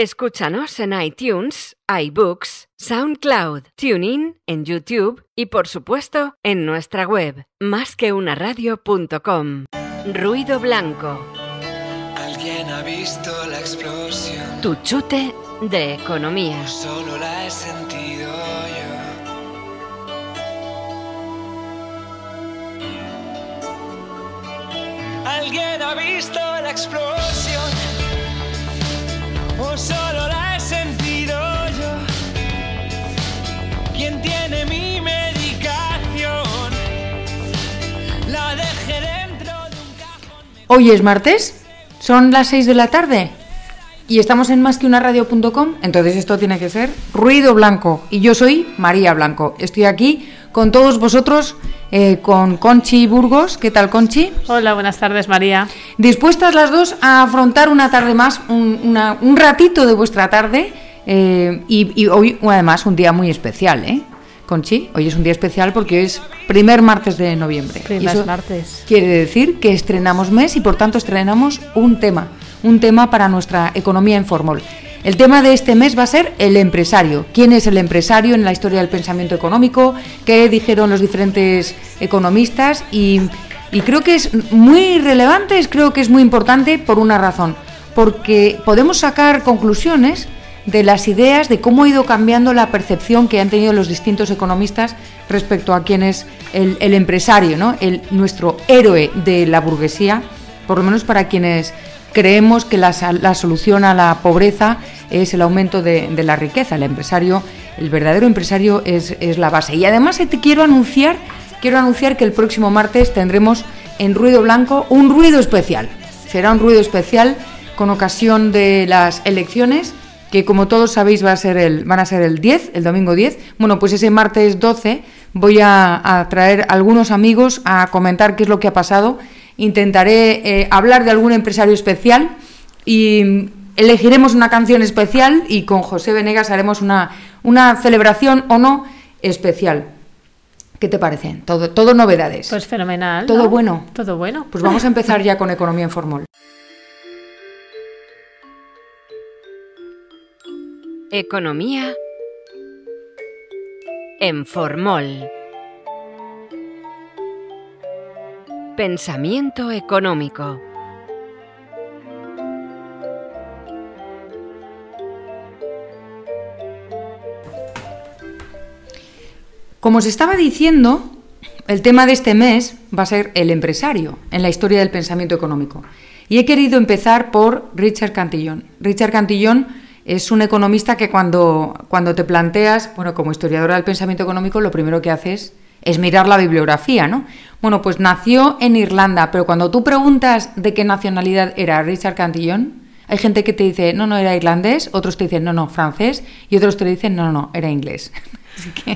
Escúchanos en iTunes, iBooks, SoundCloud, TuneIn, en YouTube y por supuesto en nuestra web másqueunaradio.com. Ruido blanco. Alguien ha visto la explosión. Tu chute de economía. Solo la he sentido yo. Alguien ha visto la explosión. O solo la he sentido yo. La dejé dentro de un cajón. Hoy es martes, son las 6 de la tarde y estamos en más que entonces esto tiene que ser ruido blanco y yo soy María Blanco. Estoy aquí con todos vosotros, eh, con Conchi Burgos. ¿Qué tal, Conchi? Hola, buenas tardes, María. Dispuestas las dos a afrontar una tarde más, un, una- un ratito de vuestra tarde eh, y, y hoy además un día muy especial, ¿eh? Conchi, hoy es un día especial porque hoy es primer martes de noviembre. Primer eso martes. Quiere decir que estrenamos mes y por tanto estrenamos un tema, un tema para nuestra economía en Formol. El tema de este mes va a ser el empresario. ¿Quién es el empresario en la historia del pensamiento económico? ¿Qué dijeron los diferentes economistas? Y, creo que es muy relevante, creo que es muy importante por una razón. Porque podemos sacar conclusiones de las ideas de cómo ha ido cambiando la percepción que han tenido los distintos economistas respecto a quién es el, el empresario, ¿no? el, nuestro héroe de la burguesía, por lo menos para quienes creemos que la, la solución a la pobreza es el aumento de, de la riqueza. El empresario, el verdadero empresario es, es la base. Y además eh, te quiero anunciar, quiero anunciar que el próximo martes tendremos en Ruido Blanco un ruido especial. Será un ruido especial con ocasión de las elecciones que como todos sabéis va a ser el, van a ser el 10, el domingo 10. Bueno, pues ese martes 12 voy a, a traer algunos amigos a comentar qué es lo que ha pasado. Intentaré eh, hablar de algún empresario especial y elegiremos una canción especial y con José Venegas haremos una, una celebración o no especial. ¿Qué te parece? Todo, todo novedades. Pues fenomenal. Todo ¿no? bueno. Todo bueno. Pues vamos a empezar ya con Economía en Formol. Economía en Formol. Pensamiento económico. Como os estaba diciendo, el tema de este mes va a ser el empresario en la historia del pensamiento económico. Y he querido empezar por Richard Cantillon. Richard Cantillon es un economista que cuando, cuando te planteas, bueno, como historiadora del pensamiento económico, lo primero que haces es mirar la bibliografía, ¿no? Bueno, pues nació en Irlanda, pero cuando tú preguntas de qué nacionalidad era Richard Cantillon, hay gente que te dice, no, no, era irlandés, otros te dicen, no, no, francés, y otros te dicen, no, no, era inglés. Así que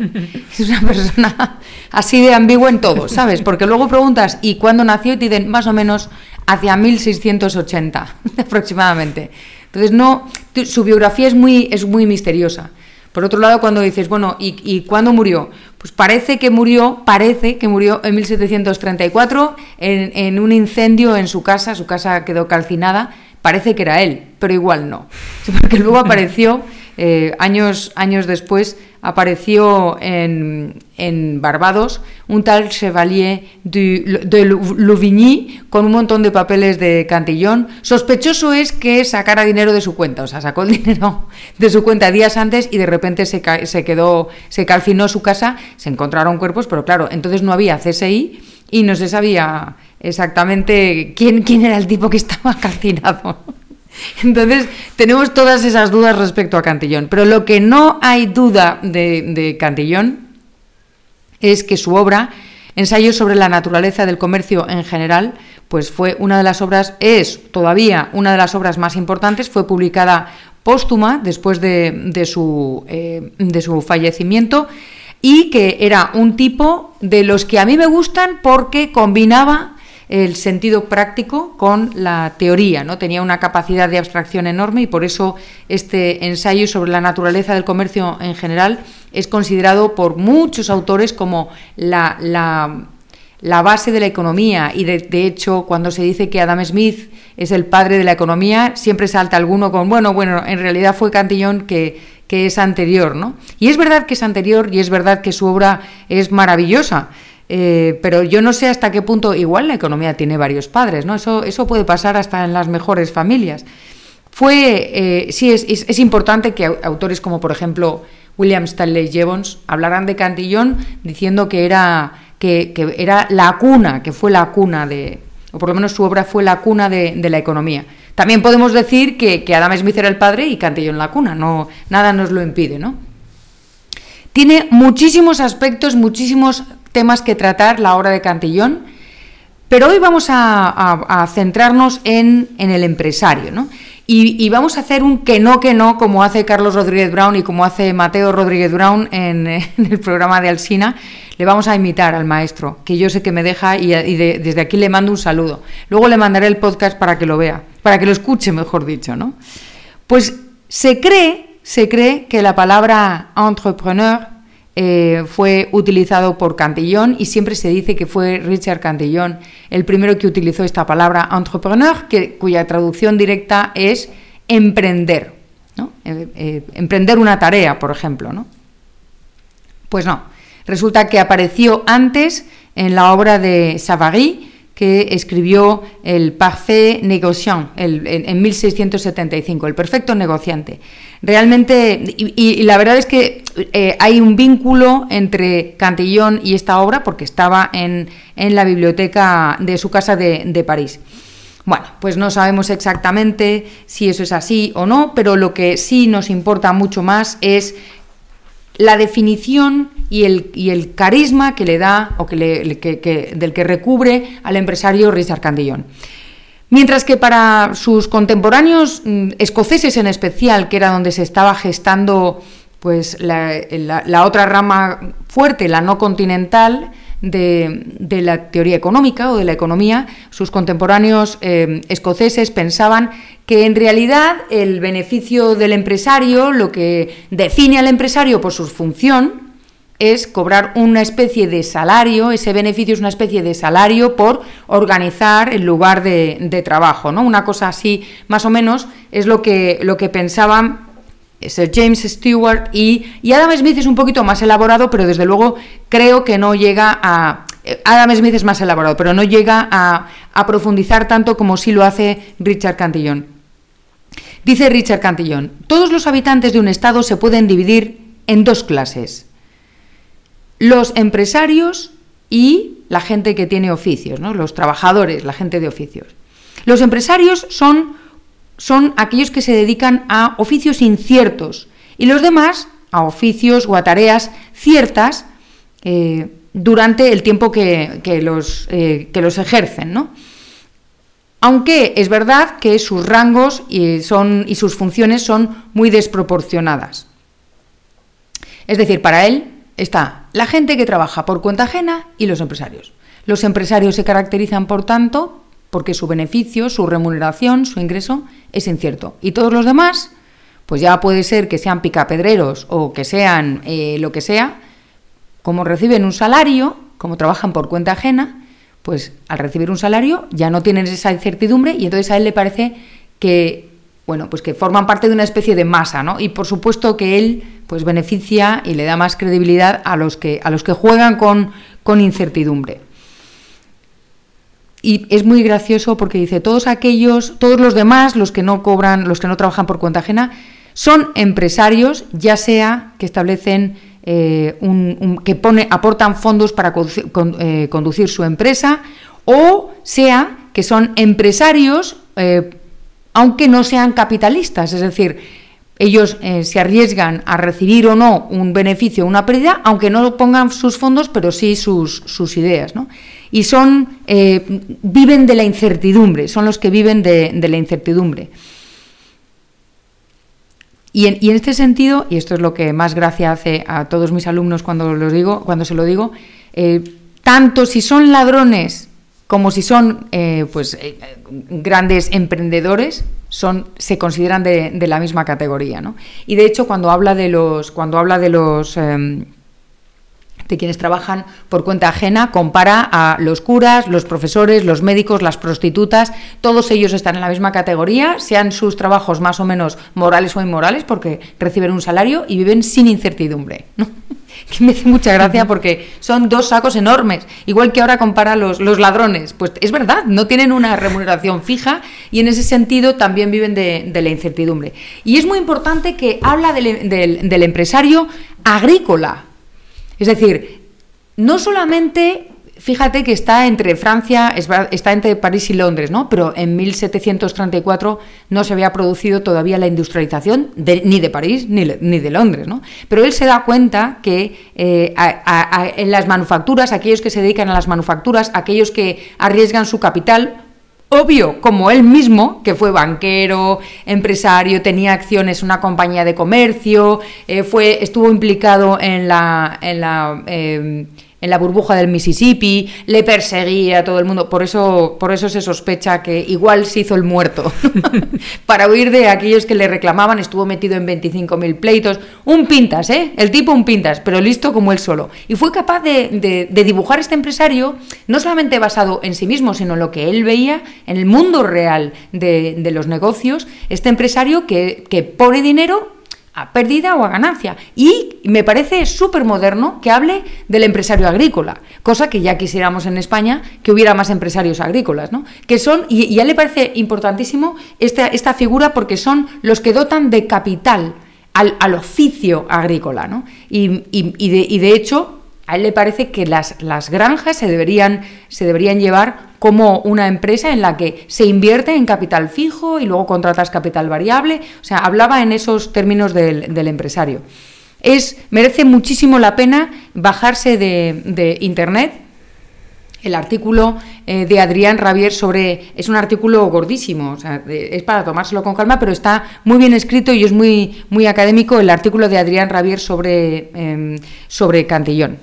es una persona así de ambigua en todo, ¿sabes? Porque luego preguntas, ¿y cuándo nació? Y te dicen, más o menos hacia 1680 aproximadamente. Entonces, no, su biografía es muy, es muy misteriosa. Por otro lado, cuando dices, bueno, ¿y, ¿y cuándo murió? Pues parece que murió, parece que murió en 1734 en, un incendio en su casa, su casa quedó calcinada, parece que era él, pero igual no. Porque luego apareció, eh, años, años después, apareció en, Barbados un tal Chevalier du- de Louvigny con un montón de papeles de Cantillón. Sospechoso es que sacara dinero de su cuenta, o sea, sacó el dinero de su cuenta días antes y de repente se quedó, se calcinó su casa, se encontraron cuerpos, pero claro, entonces no había CSI y no se sabía exactamente quién, quién era el tipo que estaba calcinado. Entonces, tenemos todas esas dudas respecto a Cantillón. Pero lo que no hay duda de, Cantillón es que su obra, Ensayos sobre la naturaleza del comercio en general, pues fue una de las obras, es todavía una de las obras más importantes, fue publicada póstuma después de, de su, eh, de su fallecimiento y que era un tipo de los que a mí me gustan porque combinaba el sentido práctico con la teoría, ¿no? Tenía una capacidad de abstracción enorme y por eso este ensayo sobre la naturaleza del comercio en general es considerado por muchos autores como la, la, base de la economía y de, de, hecho cuando se dice que Adam Smith es el padre de la economía, siempre salta alguno con, bueno, bueno, en realidad fue Cantillón que, que es anterior, ¿no? Y es verdad que es anterior y es verdad que su obra es maravillosa. Eh, pero yo no sé hasta qué punto, igual la economía tiene varios padres, ¿no? Eso, eso puede pasar hasta en las mejores familias. Fue, eh, sí, es, es, importante que autores como, por ejemplo, William Stanley Jevons hablaran de Cantillón diciendo que era, que, que era la cuna, que fue la cuna de, o por lo menos su obra fue la cuna de, la economía. También podemos decir que, que, Adam Smith era el padre y Cantillón la cuna, no, nada nos lo impide, ¿no? Tiene muchísimos aspectos, muchísimos temas que tratar la obra de Cantillón, pero hoy vamos a, centrarnos en, en, el empresario, ¿no? Y, vamos a hacer un que no, que no, como hace Carlos Rodríguez Brown y como hace Mateo Rodríguez Brown en, el programa de Alsina. Le vamos a imitar al maestro, que yo sé que me deja y, y de, desde aquí le mando un saludo. Luego le mandaré el podcast para que lo vea, para que lo escuche, mejor dicho, ¿no? Pues se cree, se cree que la palabra entrepreneur eh, fue utilizado por Cantillón y siempre se dice que fue Richard Cantillón el primero que utilizó esta palabra entrepreneur, cuya traducción directa es emprender, eh, eh, emprender una tarea, por ejemplo. ¿no? Pues no, resulta que apareció antes en la obra de Savary, que escribió el Parfait Négociant en, en, 1675, el perfecto negociante. Realmente, y, y la verdad es que eh, hay un vínculo entre Cantillón y esta obra, porque estaba en, en la biblioteca de su casa de, de París. Bueno, pues no sabemos exactamente si eso es así o no, pero lo que sí nos importa mucho más es la definición y el, y el carisma que le da o que le, que, que, del que recubre al empresario Richard Cantillón. Mientras que para sus contemporáneos mmm, escoceses en especial, que era donde se estaba gestando pues la, la otra rama fuerte, la no continental, de, de, la teoría económica o de la economía, sus contemporáneos eh, escoceses pensaban que en realidad el beneficio del empresario, lo que define al empresario por su función, es cobrar una especie de salario, ese beneficio es una especie de salario por organizar el lugar de, de trabajo, ¿no? Una cosa así, más o menos, es lo que, lo que pensaban Sir James Stewart y, y, Adam Smith es un poquito más elaborado, pero desde luego creo que no llega a... Adam Smith es más elaborado, pero no llega a, a profundizar tanto como sí lo hace Richard Cantillon. Dice Richard Cantillon, todos los habitantes de un estado se pueden dividir en dos clases. Los empresarios y la gente que tiene oficios, ¿no? los trabajadores, la gente de oficios. Los empresarios son son aquellos que se dedican a oficios inciertos y los demás a oficios o a tareas ciertas eh, durante el tiempo que, que, los, eh, que los, ejercen. ¿no? Aunque es verdad que sus rangos y, son, y sus funciones son muy desproporcionadas. Es decir, para él está la gente que trabaja por cuenta ajena y los empresarios. Los empresarios se caracterizan, por tanto, porque su beneficio, su remuneración, su ingreso es incierto. Y todos los demás, pues ya puede ser que sean picapedreros o que sean eh, lo que sea, como reciben un salario, como trabajan por cuenta ajena, pues al recibir un salario ya no tienen esa incertidumbre y entonces a él le parece que bueno, pues que forman parte de una especie de masa, ¿no? Y por supuesto que él pues beneficia y le da más credibilidad a los que a los que juegan con, con incertidumbre. Y es muy gracioso porque dice, todos aquellos, todos los demás, los que no cobran, los que no trabajan por cuenta ajena, son empresarios, ya sea que establecen eh, un, que pone, aportan fondos para eh, conducir, su empresa, o sea que son empresarios, eh, aunque no sean capitalistas, es decir, ellos eh, se arriesgan a recibir o no un beneficio o una pérdida, aunque no pongan sus fondos, pero sí sus, sus ideas. ¿no? Y son, eh, viven de la incertidumbre, son los que viven de, la incertidumbre. Y en, y en, este sentido, y esto es lo que más gracia hace a todos mis alumnos cuando, los digo, cuando se lo digo, eh, tanto si son ladrones como si son eh, pues, grandes emprendedores, son, se consideran de, de la misma categoría. ¿no? Y de hecho, cuando habla de los, cuando habla de los, eh, de quienes trabajan por cuenta ajena, compara a los curas, los profesores, los médicos, las prostitutas, todos ellos están en la misma categoría, sean sus trabajos más o menos morales o inmorales, porque reciben un salario y viven sin incertidumbre. ¿no? que me hace mucha gracia porque son dos sacos enormes, igual que ahora compara los, los ladrones. Pues es verdad, no tienen una remuneración fija y en ese sentido también viven de, de la incertidumbre. Y es muy importante que habla del, del, del empresario agrícola, es decir, no solamente fíjate que está entre Francia, está entre París y Londres, ¿no? Pero en 1734 no se había producido todavía la industrialización ni de París ni, de Londres, ¿no? Pero él se da cuenta que eh, en las manufacturas, aquellos que se dedican a las manufacturas, aquellos que arriesgan su capital, obvio, como él mismo, que fue banquero, empresario, tenía acciones en una compañía de comercio, eh, fue, estuvo implicado en la, en la eh, en la burbuja del Mississippi, le perseguía a todo el mundo, por eso, por eso se sospecha que igual se hizo el muerto. Para huir de aquellos que le reclamaban, estuvo metido en 25.000 pleitos. Un pintas, ¿eh? El tipo un pintas, pero listo como él solo. Y fue capaz de, dibujar este empresario, no solamente basado en sí mismo, sino en lo que él veía en el mundo real de, de los negocios, este empresario que, que pone dinero a pérdida o a ganancia. Y me parece súper moderno que hable del empresario agrícola, cosa que ya quisiéramos en España que hubiera más empresarios agrícolas, ¿no? Que son, y, y a él le parece importantísimo esta, esta figura porque son los que dotan de capital al, al oficio agrícola, ¿no? Y, y, y de hecho, a él le parece que las, las granjas se deberían, se deberían llevar como una empresa en la que se invierte en capital fijo y luego contratas capital variable. O sea, hablaba en esos términos del, del empresario. Es, merece muchísimo la pena bajarse de, de internet el artículo eh, de Adrián Ravier sobre es un artículo gordísimo, o sea, es para tomárselo con calma, pero está muy bien escrito y es muy muy académico el artículo de Adrián Ravier sobre eh, sobre Cantillón.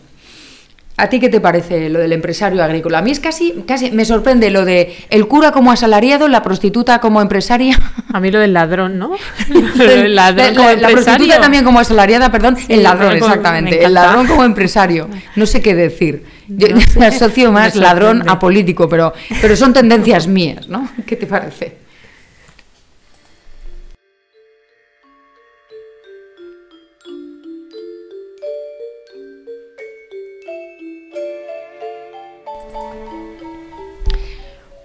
¿A ti qué te parece lo del empresario agrícola? A mí es casi, casi me sorprende lo de el cura como asalariado, la prostituta como empresaria. A mí lo del ladrón, ¿no? el ladrón la, la, la, prostituta también como asalariada, perdón, sí, el ladrón, exactamente. El ladrón como empresario. No sé qué decir. Yo no sé, asocio más ladrón a político, pero, pero son tendencias mías, ¿no? ¿Qué te parece?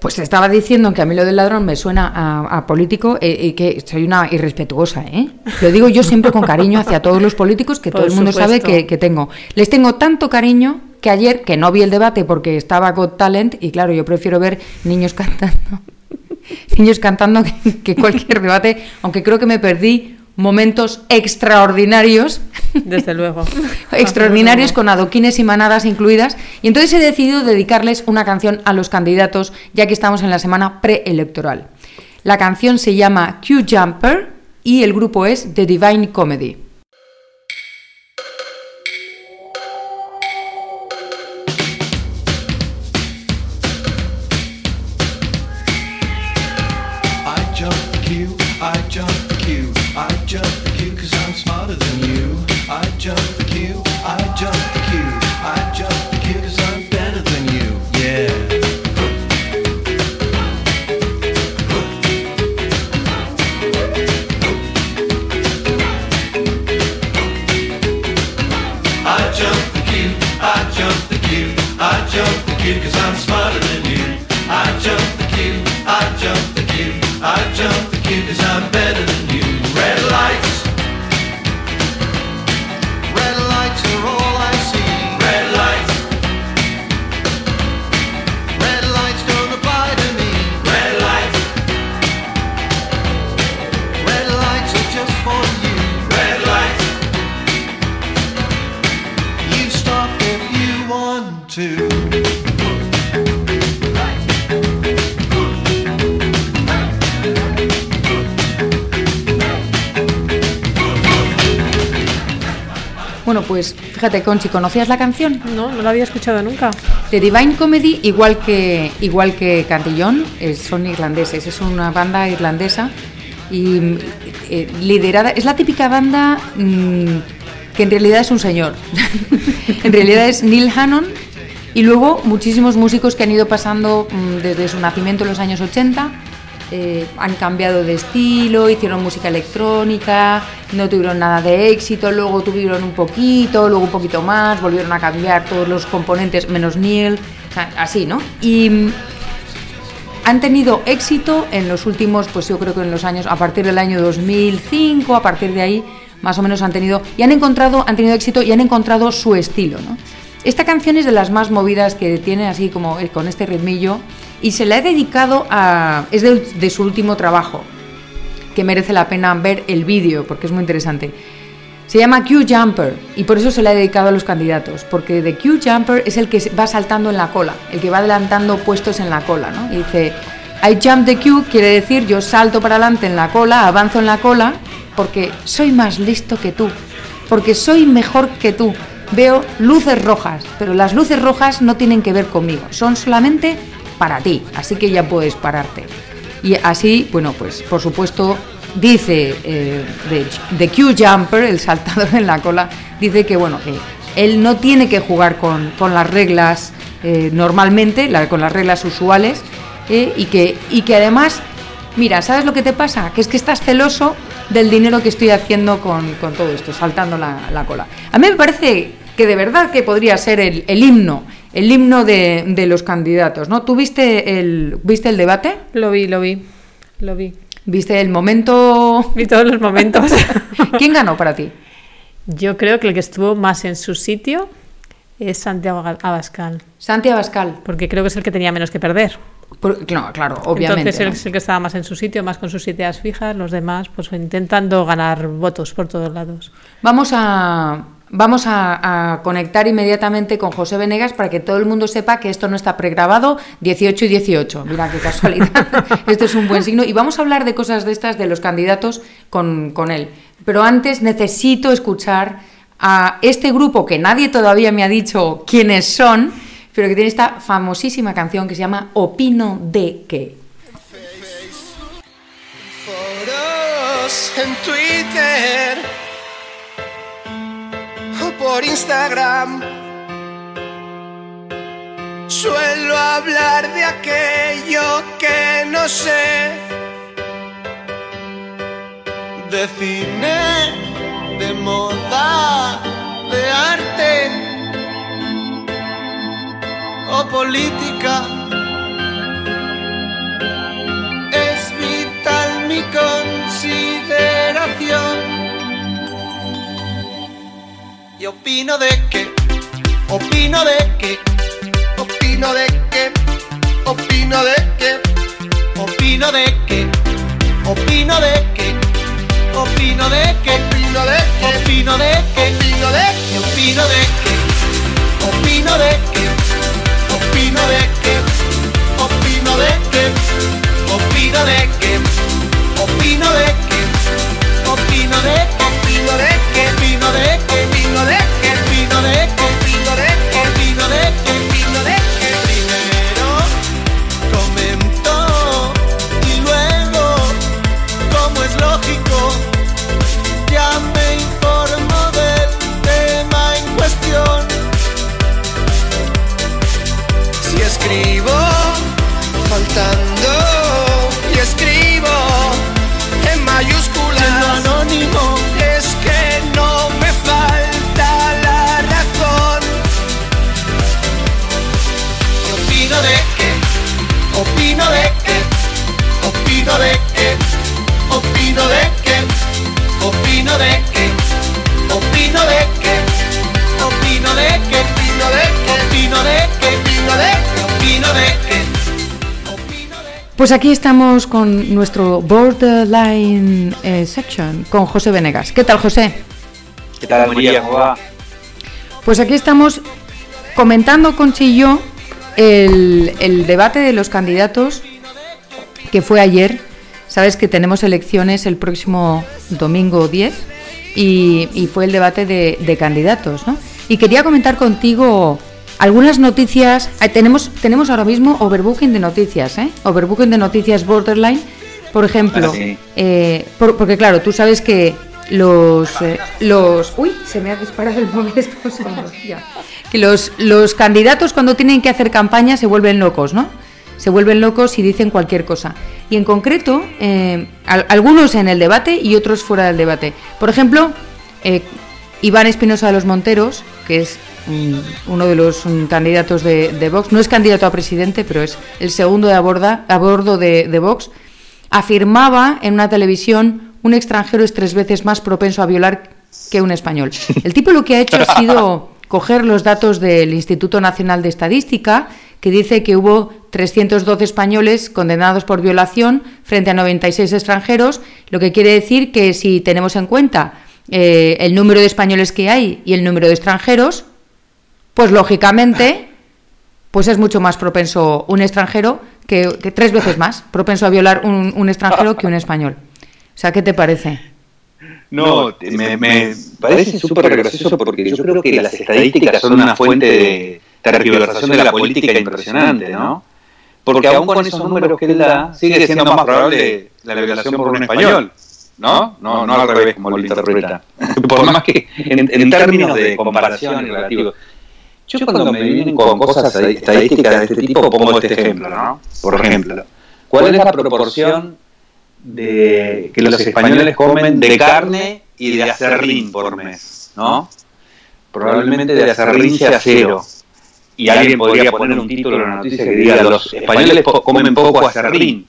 Pues estaba diciendo que a mí lo del ladrón me suena a, a político eh, y que soy una irrespetuosa, ¿eh? Lo digo yo siempre con cariño hacia todos los políticos que Por todo el mundo supuesto. sabe que, que, tengo. Les tengo tanto cariño que ayer, que no vi el debate porque estaba Got Talent, y claro, yo prefiero ver niños cantando, niños cantando que, que cualquier debate, aunque creo que me perdí momentos extraordinarios. Desde luego. extraordinarios con adoquines y manadas incluidas. Y entonces he decidido dedicarles una canción a los candidatos, ya que estamos en la semana preelectoral. La canción se llama Q Jumper y el grupo es The Divine Comedy. Fíjate, Conchi, ¿conocías la canción? No, no la había escuchado nunca. The Divine Comedy, igual que, igual que Cantillón, son irlandeses, es una banda irlandesa y eh, liderada, es la típica banda mmm, que en realidad es un señor. en realidad es Neil Hannon y luego muchísimos músicos que han ido pasando mm, desde su nacimiento en los años 80. Eh, han cambiado de estilo, hicieron música electrónica, no tuvieron nada de éxito, luego tuvieron un poquito, luego un poquito más, volvieron a cambiar todos los componentes menos Neil, así, ¿no? Y mm, han tenido éxito en los últimos, pues yo creo que en los años, a partir del año 2005, a partir de ahí, más o menos han tenido, y han encontrado, han tenido éxito y han encontrado su estilo, ¿no? Esta canción es de las más movidas que tiene, así como eh, con este ritmillo, y se la he dedicado a, es de, su último trabajo, que merece la pena ver el vídeo, porque es muy interesante. Se llama Q Jumper y por eso se la he dedicado a los candidatos, porque de Q Jumper es el que va saltando en la cola, el que va adelantando puestos en la cola, ¿no? Y dice, I jump the Q quiere decir yo salto para adelante en la cola, avanzo en la cola, porque soy más listo que tú, porque soy mejor que tú. Veo luces rojas, pero las luces rojas no tienen que ver conmigo, son solamente para ti, así que ya puedes pararte. Y así, bueno, pues por supuesto, dice eh, de, de Q Jumper, el saltador en la cola, dice que, bueno, que él no tiene que jugar con, con las reglas eh, normalmente, con las reglas usuales, eh, y, que, y que además, mira, ¿sabes lo que te pasa? Que es que estás celoso del dinero que estoy haciendo con, con todo esto, saltando la, la cola. A mí me parece que de verdad que podría ser el himno, el himno de, de los candidatos, ¿no? ¿Tú viste el, viste el debate? Lo vi, lo vi, lo vi. ¿Viste el momento? Vi todos los momentos. ¿Quién ganó para ti? Yo creo que el que estuvo más en su sitio es Santiago Abascal, Santi Abascal. porque creo que es el que tenía menos que perder. Por- no, claro, obviamente. Entonces él ¿no? es el que estaba más en su sitio, más con sus ideas fijas, los demás pues intentando ganar votos por todos lados. Vamos a vamos a, conectar inmediatamente con José Venegas para que todo el mundo sepa que esto no está pregrabado 18 y 18. Mira qué casualidad. Esto es un buen signo. Y vamos a hablar de cosas de estas de los candidatos con, con él. Pero antes necesito escuchar a este grupo que nadie todavía me ha dicho quiénes son, pero que tiene esta famosísima canción que se llama Opino de qué. foros en Twitter o por Instagram. Suelo hablar de aquello que no sé. De cine, de moda, de arte o política. Es vital mi consideración. Y opino de que, opino de que, opino de que, opino de que, opino de que, opino de que, opino de que, opino de que, opino de que, opino de que, opino de que, opino de que, opino de que, opino de que, opino de que, opino de que, opino de que, opino de que, opino de que, el vino de vino de vino de vino de que primero comentó y luego como es lógico, ya me informó del tema en cuestión. Si escribo fantasma. Pues aquí estamos con nuestro Borderline eh, Section, con José Venegas. ¿Qué tal, José? ¿Qué tal, María? ¿Cómo va? Pues aquí estamos comentando con Chillo el, el debate de los candidatos que fue ayer. Sabes que tenemos elecciones el próximo domingo 10 y, y fue el debate de, de candidatos, ¿no? Y quería comentar contigo algunas noticias. eh, tenemos, tenemos ahora mismo overbooking de noticias, ¿eh? Overbooking de noticias borderline. Por ejemplo, Ah, sí. eh, por- porque claro, tú sabes que los, eh, los... Uy, se me ha disparado el móvil. ya. Que los, los candidatos cuando tienen que hacer campaña se vuelven locos, ¿no? Se vuelven locos y dicen cualquier cosa. Y en concreto, eh, al- algunos en el debate y otros fuera del debate. Por ejemplo, eh, Iván Espinosa de los Monteros, que es uno de los mm, candidatos de, de Vox, no es candidato a presidente, pero es el segundo de a, borda- a bordo de, de Vox, afirmaba en una televisión un extranjero es tres veces más propenso a violar que un español. El tipo lo que ha hecho ha sido coger los datos del Instituto Nacional de Estadística, que dice que hubo 312 españoles condenados por violación frente a 96 extranjeros, lo que quiere decir que si tenemos en cuenta eh, el número de españoles que hay y el número de extranjeros, pues lógicamente, pues es mucho más propenso un extranjero que, que tres veces más propenso a violar un, un extranjero que un español. O sea, ¿qué te parece? No, te- me, me parece súper gracioso porque yo creo que las estadísticas son una fuente de tergiversación de la política impresionante, ¿no? Porque aún con esos números que él da, sigue siendo más probable la violación por un español, ¿no? No, no al revés como lo interpreta. Por más que en, en términos de comparación y relativo. Yo cuando me vienen con cosas estadísticas de este tipo pongo este ejemplo, ¿no? Por ejemplo, ¿cuál es la proporción de que los españoles comen de carne y de acerrín por mes, ¿no? Probablemente de acerrín sea cero. Y alguien podría poner un título en la noticia que diga los españoles comen poco acerrín,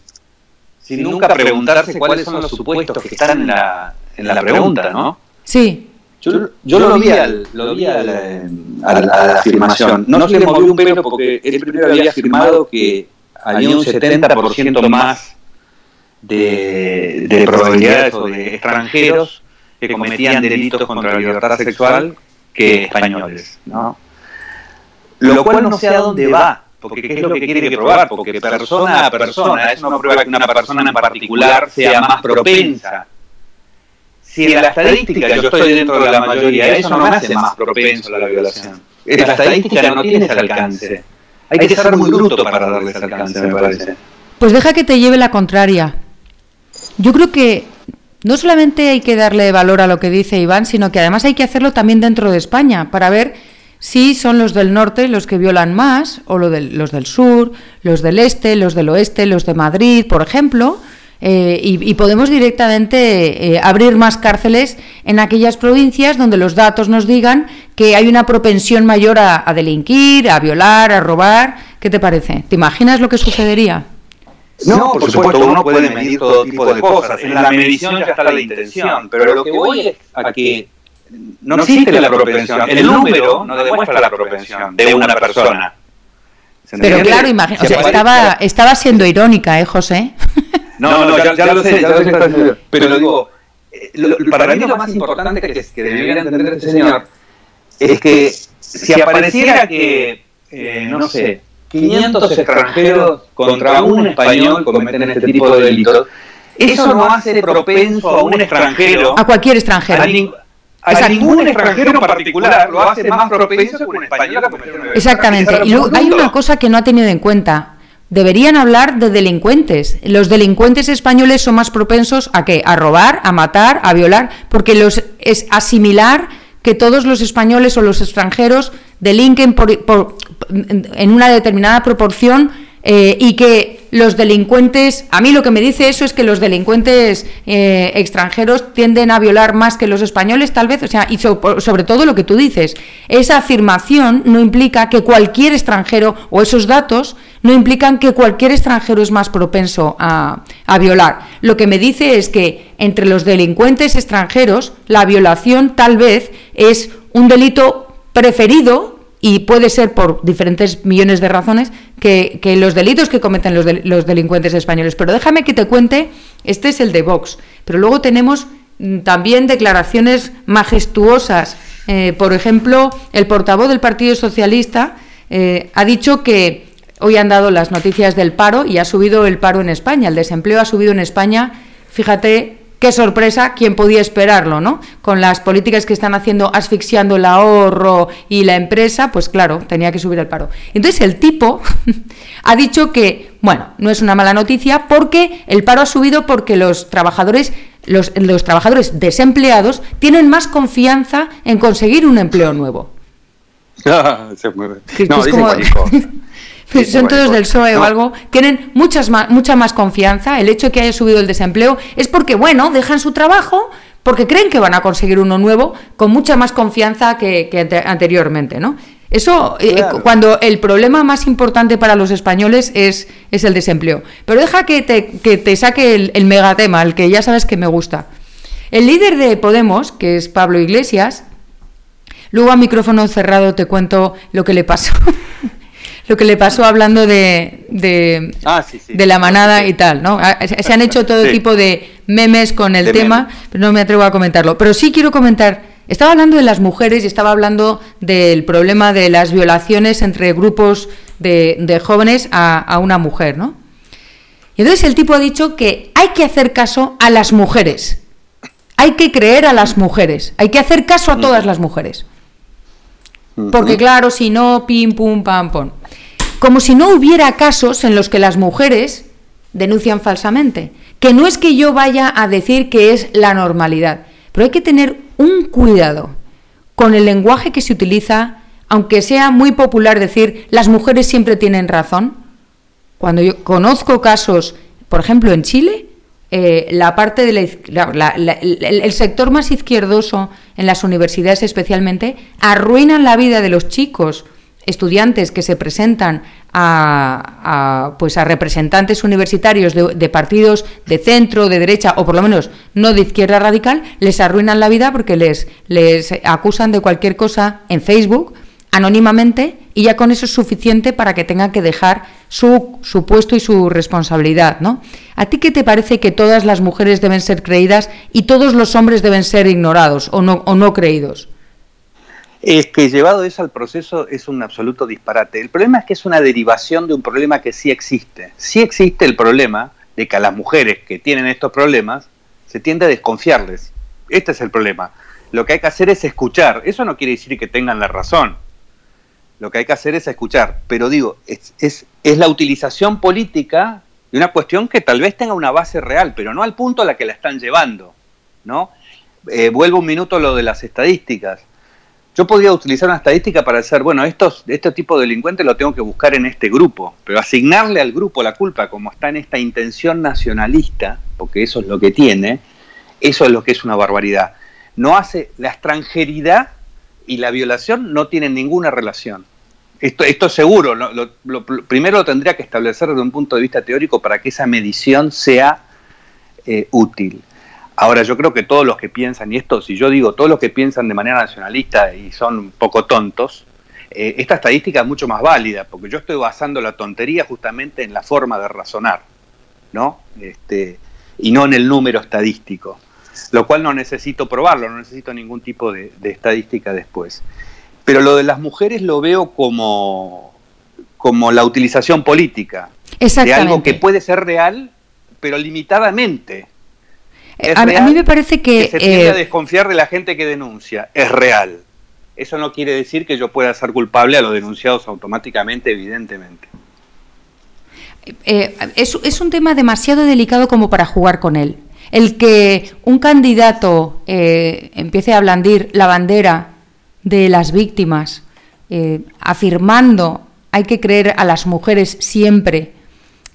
sin nunca preguntarse cuáles son los supuestos que están en la, en la pregunta, ¿no? Sí, Yo, yo lo vi, al, lo vi al, eh, a, la, a la afirmación. No se le movió un pelo porque él primero había afirmado que había un 70% más de, de probabilidades o de extranjeros que cometían delitos contra la libertad sexual que españoles, ¿no? Lo cual no sé a dónde va, porque qué es lo que quiere probar, porque persona a persona, eso no prueba que una persona en particular sea más propensa si en la estadística yo estoy dentro de la mayoría, eso no me hace más propenso a la violación. La estadística no tiene ese alcance. Hay que ser muy bruto para darle ese alcance, me parece. Pues deja que te lleve la contraria. Yo creo que no solamente hay que darle valor a lo que dice Iván, sino que además hay que hacerlo también dentro de España para ver si son los del norte los que violan más o lo del- los del sur, los del este, los del oeste, los de Madrid, por ejemplo. Eh, y, y podemos directamente eh, abrir más cárceles en aquellas provincias donde los datos nos digan que hay una propensión mayor a, a delinquir, a violar, a robar. ¿Qué te parece? ¿Te imaginas lo que sucedería? No, por supuesto, uno puede medir todo tipo de cosas. En la medición ya está la intención, pero lo que voy es a que no existe la propensión. El número no demuestra la propensión de una persona. ¿Se Pero claro, o sea, aparece- estaba, estaba siendo irónica, ¿eh, José? No, no, ya, ya lo sé, ya lo sé. Pero lo digo, eh, lo- para mí lo más importante que, que debería entender este señor es que si apareciera que, eh, no sé, 500 extranjeros contra un español cometen este tipo de delitos, eso no hace propenso a un extranjero, A cualquier a, extranjero. a Exacto. ningún extranjero en particular, lo hace más propenso que un español a cometer violación. Exactamente. Y luego hay una cosa que no ha tenido en cuenta. Deberían hablar de delincuentes. Los delincuentes españoles son más propensos a qué? A robar, a matar, a violar, porque los es asimilar que todos los españoles o los extranjeros delinquen por- por- en una determinada proporción eh, y que los delincuentes, a mí lo que me dice eso es que los delincuentes eh, extranjeros tienden a violar más que los españoles, tal vez, o sea, y so- sobre todo lo que tú dices, esa afirmación no implica que cualquier extranjero, o esos datos, no implican que cualquier extranjero es más propenso a, a violar. Lo que me dice es que entre los delincuentes extranjeros, la violación tal vez es un delito preferido y puede ser por diferentes millones de razones que, que los delitos que cometen los, los delincuentes españoles. Pero déjame que te cuente, este es el de Vox, pero luego tenemos mm, también declaraciones majestuosas. Eh, por ejemplo, el portavoz del Partido Socialista eh, ha dicho que hoy han dado las noticias del paro y ha subido el paro en España, el desempleo ha subido en España, fíjate qué sorpresa, quién podía esperarlo, ¿no? Con las políticas que están haciendo asfixiando el ahorro y la empresa, pues claro, tenía que subir el paro. Entonces el tipo ha dicho que, bueno, no es una mala noticia porque el paro ha subido porque los trabajadores los, los trabajadores desempleados tienen más confianza en conseguir un empleo nuevo. Se mueve. No, dicen como- son todos del. PSOE o algo, tienen muchas más, mucha más confianza. El hecho de que haya subido el desempleo es porque, bueno, dejan su trabajo porque creen que van a conseguir uno nuevo con mucha más confianza que, que ante- anteriormente, ¿no? Eso, eh, Claro. cuando el problema más importante para los españoles es, es el desempleo. Pero deja que te, que te saque el, el megatema, el que ya sabes que me gusta. El líder de Podemos, que es Pablo Iglesias, Luego a micrófono cerrado te cuento lo que le pasó. lo que le pasó hablando de, de, Ah, sí, sí. de la manada Sí. y tal, ¿no? Ah, Se se han hecho todo tipo de memes con el De tema, memes. pero no me atrevo a comentarlo. Pero sí quiero comentar, estaba hablando de las mujeres y estaba hablando del problema de las violaciones entre grupos de, de jóvenes a, a una mujer, ¿no? Y entonces el tipo ha dicho que hay que hacer caso a las mujeres. Hay que creer a las mujeres. Hay que hacer caso a todas las mujeres. Porque claro, si no, pim, pum, pam, pum. Como si no hubiera casos en los que las mujeres denuncian falsamente. Que no es que yo vaya a decir que es la normalidad, pero hay que tener un cuidado con el lenguaje que se utiliza, aunque sea muy popular decir las mujeres siempre tienen razón. Cuando yo conozco casos, por ejemplo, en Chile, eh, la parte de la la- el sector más izquierdoso en las universidades especialmente arruinan la vida de los chicos estudiantes que se presentan a, a, pues a representantes universitarios de, de partidos de centro, de derecha o por lo menos no de izquierda radical, les arruinan la vida porque les, les acusan de cualquier cosa en Facebook anónimamente y ya con eso es suficiente para que tengan que dejar su, su puesto y su responsabilidad, ¿no? ¿A ti qué te parece que todas las mujeres deben ser creídas y todos los hombres deben ser ignorados o no, o no creídos? Es que llevado eso al proceso es un absoluto disparate. El problema es que es una derivación de un problema que sí existe. Sí existe el problema de que a las mujeres que tienen estos problemas se tiende a desconfiarles. Este es el problema. Lo que hay que hacer es escuchar. Eso no quiere decir que tengan la razón. Lo que hay que hacer es escuchar. Pero digo, es, es, es la utilización política de una cuestión que tal vez tenga una base real, pero no al punto a la que la están llevando. ¿no? Eh, vuelvo un minuto a lo de las estadísticas. Yo podría utilizar una estadística para decir, bueno, estos, este tipo de delincuentes lo tengo que buscar en este grupo, pero asignarle al grupo la culpa, como está en esta intención nacionalista, porque eso es lo que tiene, eso es lo que es una barbaridad. No hace la extranjeridad y la violación no tienen ninguna relación. Esto, esto seguro, lo, primero lo tendría que establecer desde un punto de vista teórico para que esa medición sea eh, útil. Ahora, yo creo que todos los que piensan, y esto, si yo digo todos los que piensan de manera nacionalista y son un poco tontos, eh, esta estadística es mucho más válida, porque yo estoy basando la tontería justamente en la forma de razonar, ¿no? Este, y no en el número estadístico, lo cual no necesito probarlo, no necesito ningún tipo de, de estadística después. Pero lo de las mujeres lo veo como, como la utilización política de algo que puede ser real, pero limitadamente. Es a, real, a, mí me parece que, que se tiende eh, a desconfiar de la gente que denuncia. Es real. Eso no quiere decir que yo pueda ser culpable a los denunciados automáticamente, evidentemente. Eh, es, es, un tema demasiado delicado como para jugar con él. El que un candidato eh, empiece a blandir la bandera de las víctimas, eh, afirmando hay que creer a las mujeres siempre.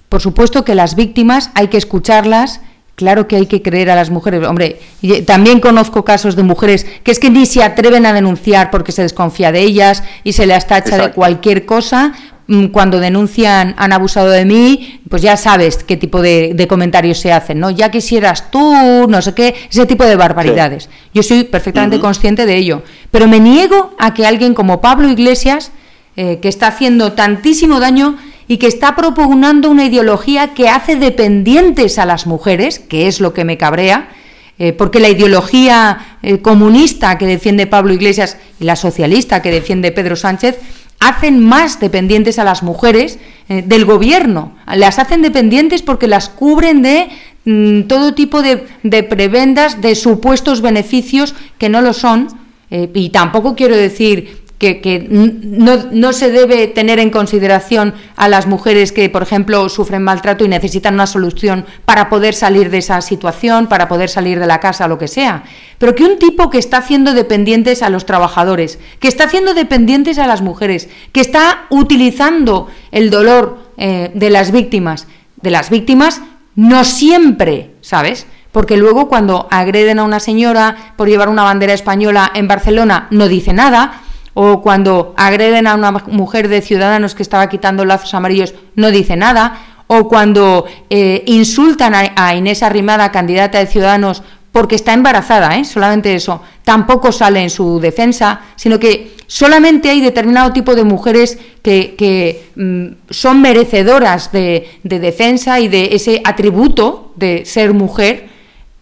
Por supuesto que las víctimas hay que escucharlas Claro que hay que creer a las mujeres. Hombre, también conozco casos de mujeres que es que ni se atreven a denunciar porque se desconfía de ellas y se les tacha Exacto. de cualquier cosa. Mm, Cuando denuncian han abusado de mí, pues ya sabes qué tipo de, de comentarios se hacen, ¿no? Ya quisieras tú, no sé qué, ese tipo de barbaridades. Sí. Yo soy perfectamente uh -huh. consciente de ello. Pero me niego a que alguien como Pablo Iglesias, eh, que está haciendo tantísimo daño, y que está propugnando una ideología que hace dependientes a las mujeres, que es lo que me cabrea, eh, porque la ideología eh, comunista que defiende Pablo Iglesias y la socialista que defiende Pedro Sánchez hacen más dependientes a las mujeres eh, del gobierno, las hacen dependientes porque las cubren de mm, todo tipo de, prebendas, de supuestos beneficios que no lo son, eh, y tampoco quiero decir que, no, se debe tener en consideración a las mujeres que, por ejemplo, sufren maltrato y necesitan una solución para poder salir de esa situación, para poder salir de la casa, lo que sea. Pero que un tipo que está haciendo dependientes a los trabajadores, que está haciendo dependientes a las mujeres, que está utilizando el dolor eh, de las víctimas, de las víctimas, no siempre, ¿sabes? Porque luego cuando agreden a una señora por llevar una bandera española en Barcelona no dice nada, o cuando agreden a una mujer de Ciudadanos que estaba quitando lazos amarillos, no dice nada, o cuando eh, insultan a, Inés Arrimada, candidata de Ciudadanos, porque está embarazada, ¿eh? solamente eso, tampoco sale en su defensa, sino que solamente hay determinado tipo de mujeres que, mm, son merecedoras de, de, defensa y de ese atributo de ser mujer.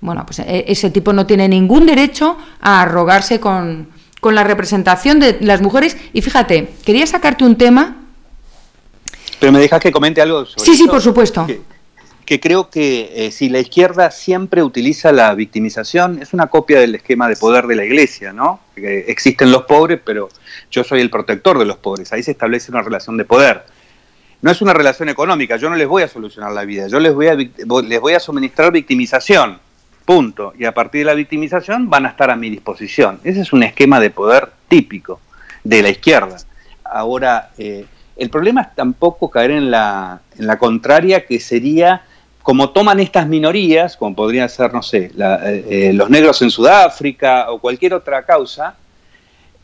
Bueno, pues e, ese tipo no tiene ningún derecho a arrogarse con, con la representación de las mujeres. Y fíjate, quería sacarte un tema. Pero me dejas que comente algo sobre Sí, sí, por supuesto. Que, creo que eh, si la izquierda siempre utiliza la victimización, es una copia del esquema de poder de la iglesia, ¿no? Que existen los pobres, pero yo soy el protector de los pobres. Ahí se establece una relación de poder. No es una relación económica, yo no les voy a solucionar la vida, yo les voy a, les voy a suministrar victimización Punto. Y a partir de la victimización van a estar a mi disposición. Ese es un esquema de poder típico de la izquierda. Ahora, eh, el problema es tampoco caer en la, en la contraria, que sería como toman estas minorías, como podrían ser, no sé, eh, eh, los negros en Sudáfrica o cualquier otra causa,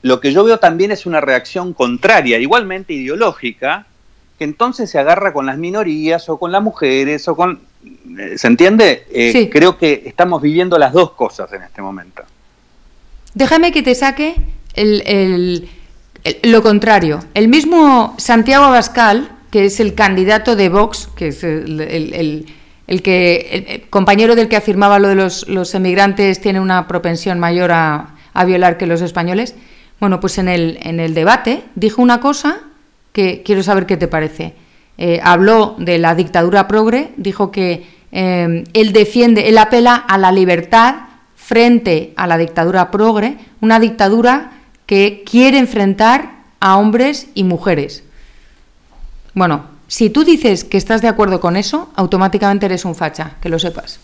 lo que yo veo también es una reacción contraria, igualmente ideológica, que entonces se agarra con las minorías o con las mujeres o con ¿Se entiende? Eh, creo que estamos viviendo las dos cosas en este momento. Déjame que te saque lo contrario. El mismo Santiago Abascal, que es el candidato de Vox, que es el, que compañero del que afirmaba lo de los, emigrantes tiene una propensión mayor a, violar que los españoles. Bueno, pues en el, en el debate dijo una cosa que quiero saber qué te parece. Eh, habló de la dictadura progre, dijo que eh, él defiende, él apela a la libertad frente a la dictadura progre, una dictadura que quiere enfrentar a hombres y mujeres. Bueno, si tú dices que estás de acuerdo con eso, automáticamente eres un facha, que lo sepas.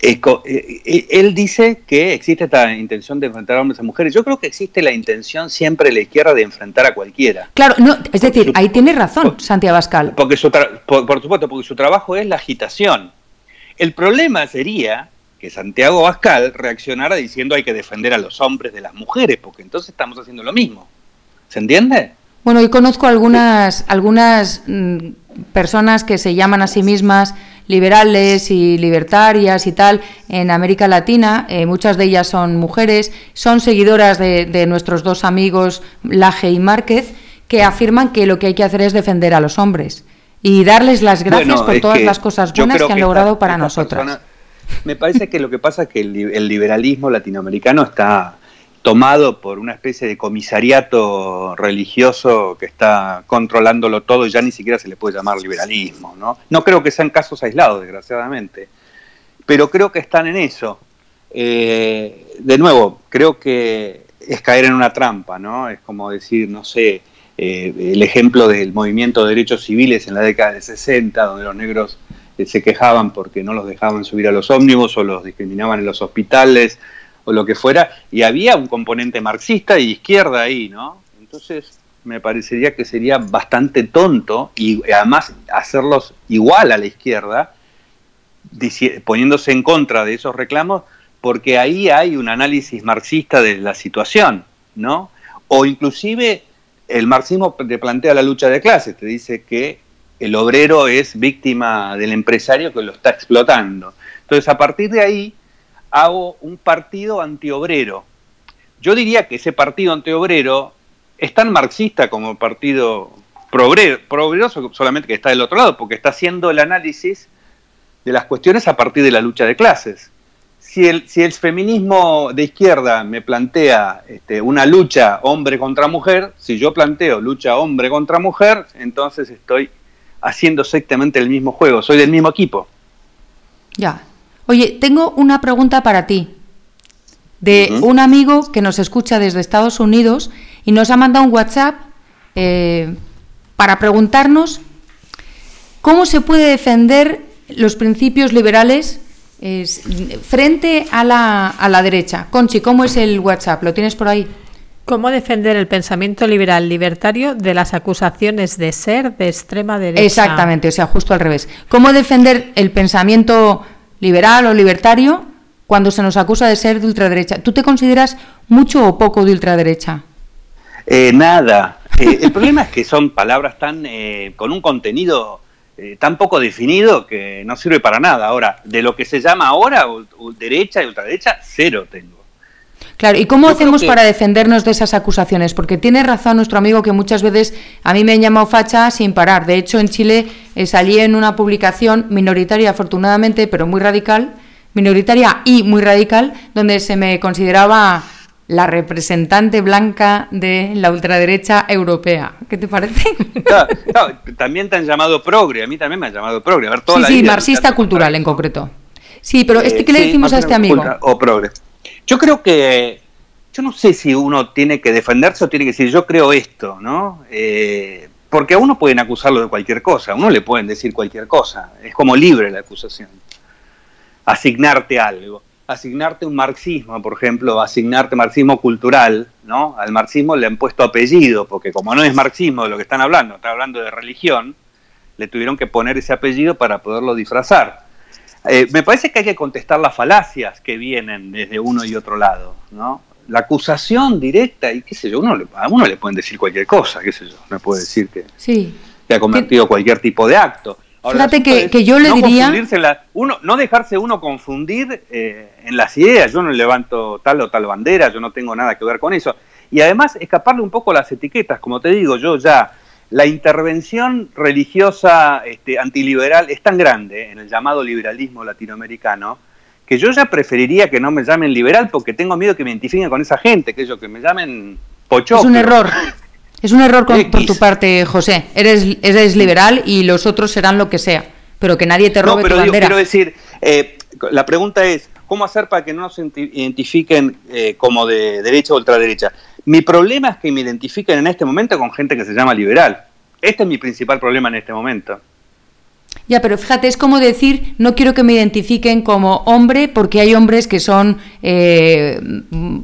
Él dice que existe esta intención de enfrentar a hombres y mujeres. Yo creo que existe la intención siempre de la izquierda de enfrentar a cualquiera. Claro, no, es decir, ahí tiene razón Santiago Abascal. Porque por, supuesto, porque su trabajo es la agitación. El problema sería que Santiago Abascal reaccionara diciendo hay que defender a los hombres de las mujeres, porque entonces estamos haciendo lo mismo. ¿Se entiende? Bueno, y conozco algunas, algunas mm, personas que se llaman a sí mismas liberales y libertarias y tal en América Latina, eh, muchas de ellas son mujeres, son seguidoras de, nuestros dos amigos Laje y Márquez, que afirman que lo que hay que hacer es defender a los hombres y darles las gracias por todas las cosas buenas que han logrado para nosotras. me parece que lo que pasa es que el liberalismo latinoamericano está tomado por una especie de comisariato religioso que está controlándolo todo y ya ni siquiera se le puede llamar liberalismo. ¿no? no creo que sean casos aislados, desgraciadamente, pero creo que están en eso. Eh, de nuevo, creo que es caer en una trampa, ¿no? Es como decir, no sé, eh, el ejemplo del movimiento de derechos civiles en la década de 60, donde los negros eh, se quejaban porque no los dejaban subir a los ómnibus o los discriminaban en los hospitales o lo que fuera, y había un componente marxista y izquierda ahí, ¿no? Entonces me parecería que sería bastante tonto y además hacerlos igual a la izquierda, poniéndose en contra de esos reclamos, porque ahí hay un análisis marxista de la situación, ¿no? O inclusive el marxismo te plantea la lucha de clases, te dice que el obrero es víctima del empresario que lo está explotando. Entonces, a partir de ahí, hago un partido antiobrero. Yo diría que ese partido antiobrero es tan marxista como el partido progreso, solamente que está del otro lado, porque está haciendo el análisis de las cuestiones a partir de la lucha de clases. Si el, si el feminismo de izquierda me plantea este, una lucha hombre contra mujer, si yo planteo lucha hombre contra mujer, entonces estoy haciendo exactamente el mismo juego, soy del mismo equipo. Ya, Oye, tengo una pregunta para ti. de un amigo que nos escucha desde Estados Unidos y nos ha mandado un WhatsApp eh, para preguntarnos cómo se puede defender los principios liberales eh, frente a la, a la derecha. Conchi, ¿cómo es el WhatsApp? ¿Lo tienes por ahí? ¿Cómo defender el pensamiento liberal libertario de las acusaciones de ser de extrema derecha? Exactamente, o sea, justo al revés. ¿Cómo defender el pensamiento liberal o libertario cuando se nos acusa de ser de ultraderecha? ¿Tú te consideras mucho o poco de ultraderecha? Eh, nada. Eh, el problema es que son palabras tan eh, con un contenido eh, tan poco definido que no sirve para nada. Ahora, de lo que se llama ahora derecha y ultraderecha, cero tengo. Claro, ¿y cómo Yo hacemos que- para defendernos de esas acusaciones? Porque tiene razón nuestro amigo que muchas veces a mí me han llamado facha sin parar. De hecho, en Chile eh, salí en una publicación minoritaria, afortunadamente, pero muy radical, minoritaria y muy radical, donde se me consideraba la representante blanca de la ultraderecha europea. ¿Qué te parece? Claro, claro, también te han llamado progre, a mí también me han llamado progre. A ver, toda sí, la sí, vida marxista cultural en concreto. Sí, pero este, Eh, ¿qué le sí, decimos a este amigo? O progre. Yo creo que, yo no sé si uno tiene que defenderse o tiene que decir yo creo esto, ¿no? Eh, porque a uno pueden acusarlo de cualquier cosa, a uno le pueden decir cualquier cosa, es como libre la acusación. Asignarte algo, asignarte un marxismo, por ejemplo, asignarte marxismo cultural, ¿no? Al marxismo le han puesto apellido, porque como no es marxismo de lo que están hablando, están hablando de religión, le tuvieron que poner ese apellido para poderlo disfrazar. Eh, me parece que hay que contestar las falacias que vienen desde uno y otro lado, ¿no? La acusación directa y qué sé yo, uno le- a uno le pueden decir cualquier cosa, qué sé yo, me puede decir que, Sí. que ha cometido cualquier tipo de acto. Fíjate que- que yo le no diría- la- uno, no dejarse uno confundir eh, en las ideas. Yo no levanto tal o tal bandera, yo no tengo nada que ver con eso. Y además escaparle un poco las etiquetas, como te digo, yo ya la intervención religiosa este, antiliberal es tan grande en el llamado liberalismo latinoamericano que yo ya preferiría que no me llamen liberal porque tengo miedo que me identifiquen con esa gente, que ellos que me llamen pochoclo. Es un error. Es un error con- por tu parte, José. Eres, eres liberal y los otros serán lo que sea. Pero que nadie te robe No, pero tu digo, bandera. quiero decir, eh, la pregunta es, ¿cómo hacer para que no nos identi- identifiquen eh, como de derecha o ultraderecha? Mi problema es que me identifiquen en este momento con gente que se llama liberal. Este es mi principal problema en este momento. Ya, pero fíjate, es como decir, no quiero que me identifiquen como hombre porque hay hombres que son eh,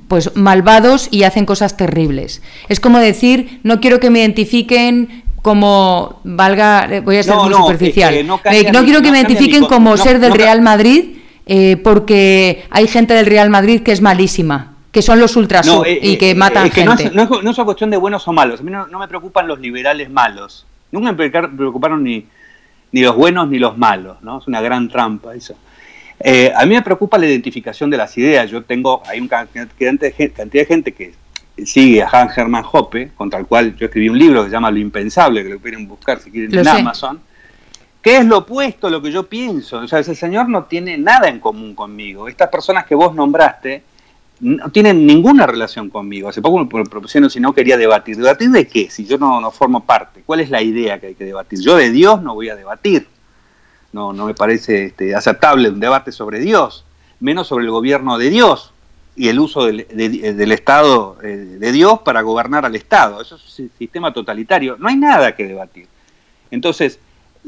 pues malvados y hacen cosas terribles. Es como decir, no quiero que me identifiquen como valga, eh, voy a ser No, muy no, superficial. es que no mi- quiero que me identifiquen como ser del Real Madrid eh, porque hay gente del Real Madrid que es malísima, que son los ultrasur eh, y eh, que matan es que no gente. es, no es- no es una cuestión de buenos o malos. A mí no, me preocupan los liberales malos. Nunca me preocuparon- ni, ni los buenos ni los malos. ¿no? Es una gran trampa eso. Eh, a mí me preocupa la identificación de las ideas. Yo tengo, hay una cantidad de gen- cantidad de gente que sigue a Hans Hermann Hoppe, contra el cual yo escribí un libro que se llama Lo Impensable, que lo pueden buscar si quieren Lo en sé. Amazon, que es lo opuesto a lo que yo pienso. O sea, ese señor no tiene nada en común conmigo. Estas personas que vos nombraste no tienen ninguna relación conmigo. Hace poco me propusieron si no quería debatir. ¿Debatir de qué? Si yo no, no formo parte. ¿Cuál es la idea que hay que debatir? Yo de Dios no voy a debatir. No, no me parece este, aceptable un debate sobre Dios, menos sobre el gobierno de Dios y el uso del, de- del Estado eh, de Dios para gobernar al Estado. Eso es un sistema totalitario. No hay nada que debatir. Entonces,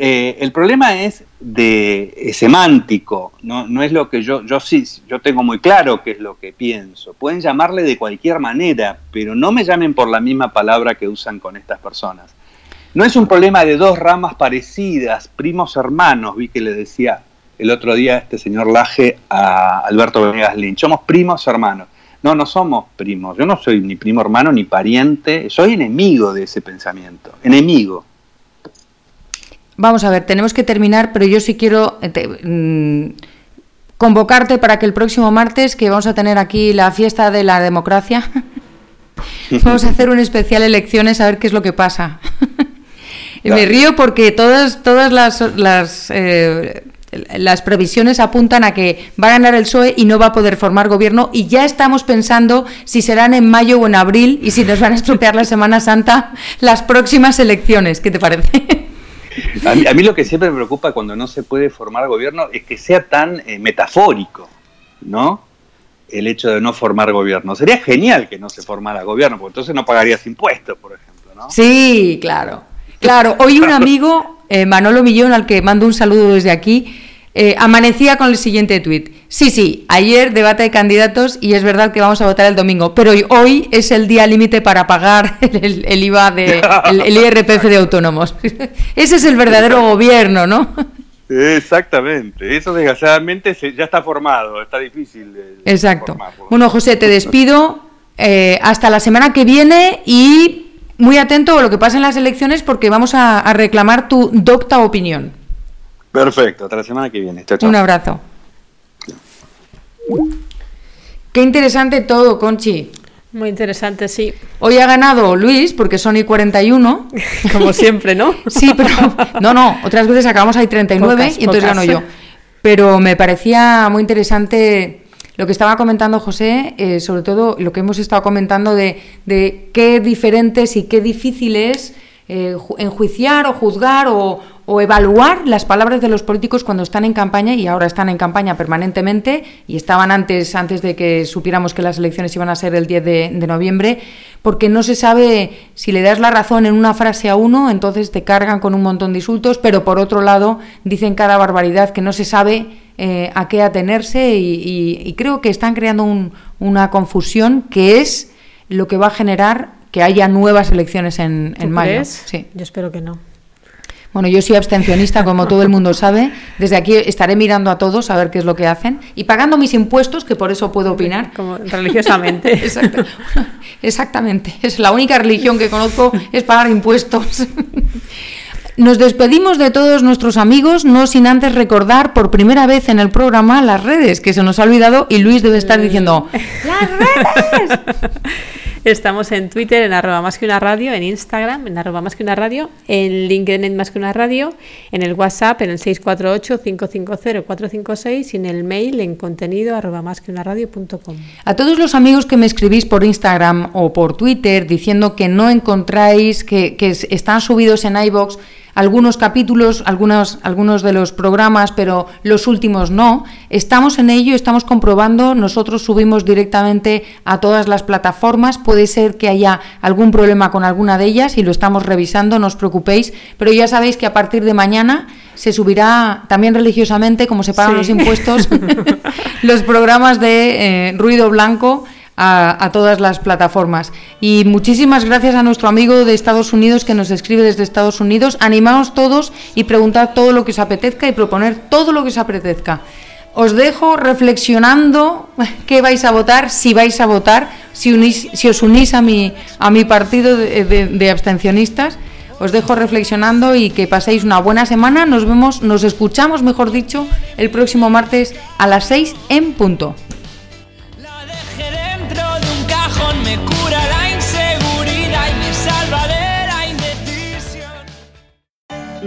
eh, el problema es de es semántico, no, no es lo que yo, yo sí, yo tengo muy claro qué es lo que pienso. Pueden llamarle de cualquier manera, pero no me llamen por la misma palabra que usan con estas personas. No es un problema de dos ramas parecidas, primos hermanos, vi que le decía el otro día este señor Laje a Alberto Venegas Lynch. Somos primos hermanos. No, no somos primos. Yo no soy ni primo hermano ni pariente. Soy enemigo de ese pensamiento. Enemigo. Vamos a ver, tenemos que terminar, pero yo sí quiero eh, te- mm, convocarte para que el próximo martes, que vamos a tener aquí la fiesta de la democracia, vamos a hacer un especial elecciones a ver qué es lo que pasa. Me río porque todas, todas las, las, eh, las previsiones apuntan a que va a ganar el PSOE y no va a poder formar gobierno y ya estamos pensando si serán en mayo o en abril y si nos van a estropear la Semana Santa las próximas elecciones. ¿Qué te parece? A mí, a lo que siempre me preocupa cuando no se puede formar gobierno es que sea tan eh, metafórico, ¿no? el hecho de no formar gobierno. Sería genial que no se formara gobierno, porque entonces no pagarías impuestos, por ejemplo, ¿no? Sí, claro. Claro, hoy un amigo, eh, Manolo Millón, al que mando un saludo desde aquí, eh, amanecía con el siguiente tuit. Sí, sí, ayer debate de candidatos y es verdad que vamos a votar el domingo, pero hoy es el día límite para pagar el, IVA, de, el, IRPF de autónomos. Ese es el verdadero gobierno, ¿no? Exactamente, eso desgraciadamente ya está formado, está difícil. Exacto. Bueno, José, te despido eh, hasta la semana que viene y muy atento a lo que pasa en las elecciones porque vamos a, reclamar tu docta opinión. Perfecto, hasta la semana que viene. Un abrazo. Qué interesante todo, Conchi. Muy interesante, sí. Hoy ha ganado Luis, porque son y 41. Como siempre, ¿no? sí, pero. No, no, otras veces acabamos ahí 39 y entonces gano yo. Pero me parecía muy interesante lo que estaba comentando José, eh, sobre todo lo que hemos estado comentando de, de qué diferentes y qué difícil es eh, enjuiciar o juzgar o, evaluar las palabras de los políticos cuando están en campaña y ahora están en campaña permanentemente y estaban antes, antes de que supiéramos que las elecciones iban a ser el 10 de, noviembre, porque no se sabe si le das la razón en una frase a uno, entonces te cargan con un montón de insultos, pero por otro lado dicen cada barbaridad que no se sabe eh, a qué atenerse y, creo que están creando una confusión que es lo que va a generar que haya nuevas elecciones en, en mayo. Sí. Yo espero que no. Bueno, yo soy abstencionista, como todo el mundo sabe. Desde aquí estaré mirando a todos a ver qué es lo que hacen y pagando mis impuestos, que por eso puedo opinar. Como religiosamente. Exactamente. Es la única religión que conozco es pagar impuestos. Nos despedimos de todos nuestros amigos, no sin antes recordar por primera vez en el programa las redes, que se nos ha olvidado y Luis debe estar diciendo ¡Las redes! Estamos en Twitter en arroba más que una radio, en Instagram en arroba más que una radio, en LinkedIn en más que una radio, en el WhatsApp en el 648-550-456 y en el mail en contenido arroba más que una radio.com. A todos los amigos que me escribís por Instagram o por Twitter diciendo que no encontráis, que, que están subidos en iBox, algunos capítulos, algunos, algunos de los programas, pero los últimos no. Estamos en ello, estamos comprobando, nosotros subimos directamente a todas las plataformas, puede ser que haya algún problema con alguna de ellas y lo estamos revisando, no os preocupéis, pero ya sabéis que a partir de mañana se subirá también religiosamente, como se pagan los impuestos, los programas de eh, ruido blanco a, todas las plataformas. Y muchísimas gracias a nuestro amigo de Estados Unidos que nos escribe desde Estados Unidos. Animaos todos y preguntad todo lo que os apetezca y proponer todo lo que os apetezca. Os dejo reflexionando qué vais a votar, si vais a votar, si, si os unís a mi, a mi partido de, de abstencionistas. Os dejo reflexionando y que paséis una buena semana. Nos vemos, nos escuchamos, mejor dicho, el próximo martes a las 6 en punto.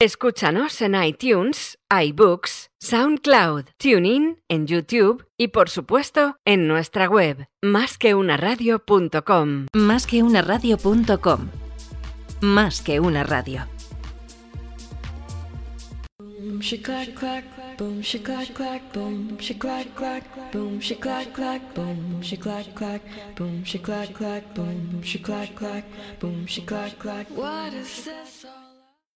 Escúchanos en iTunes, iBooks, SoundCloud, TuneIn, en YouTube y por supuesto en nuestra web, másqueunaradio.com. Másqueunaradio.com. Más que una radio.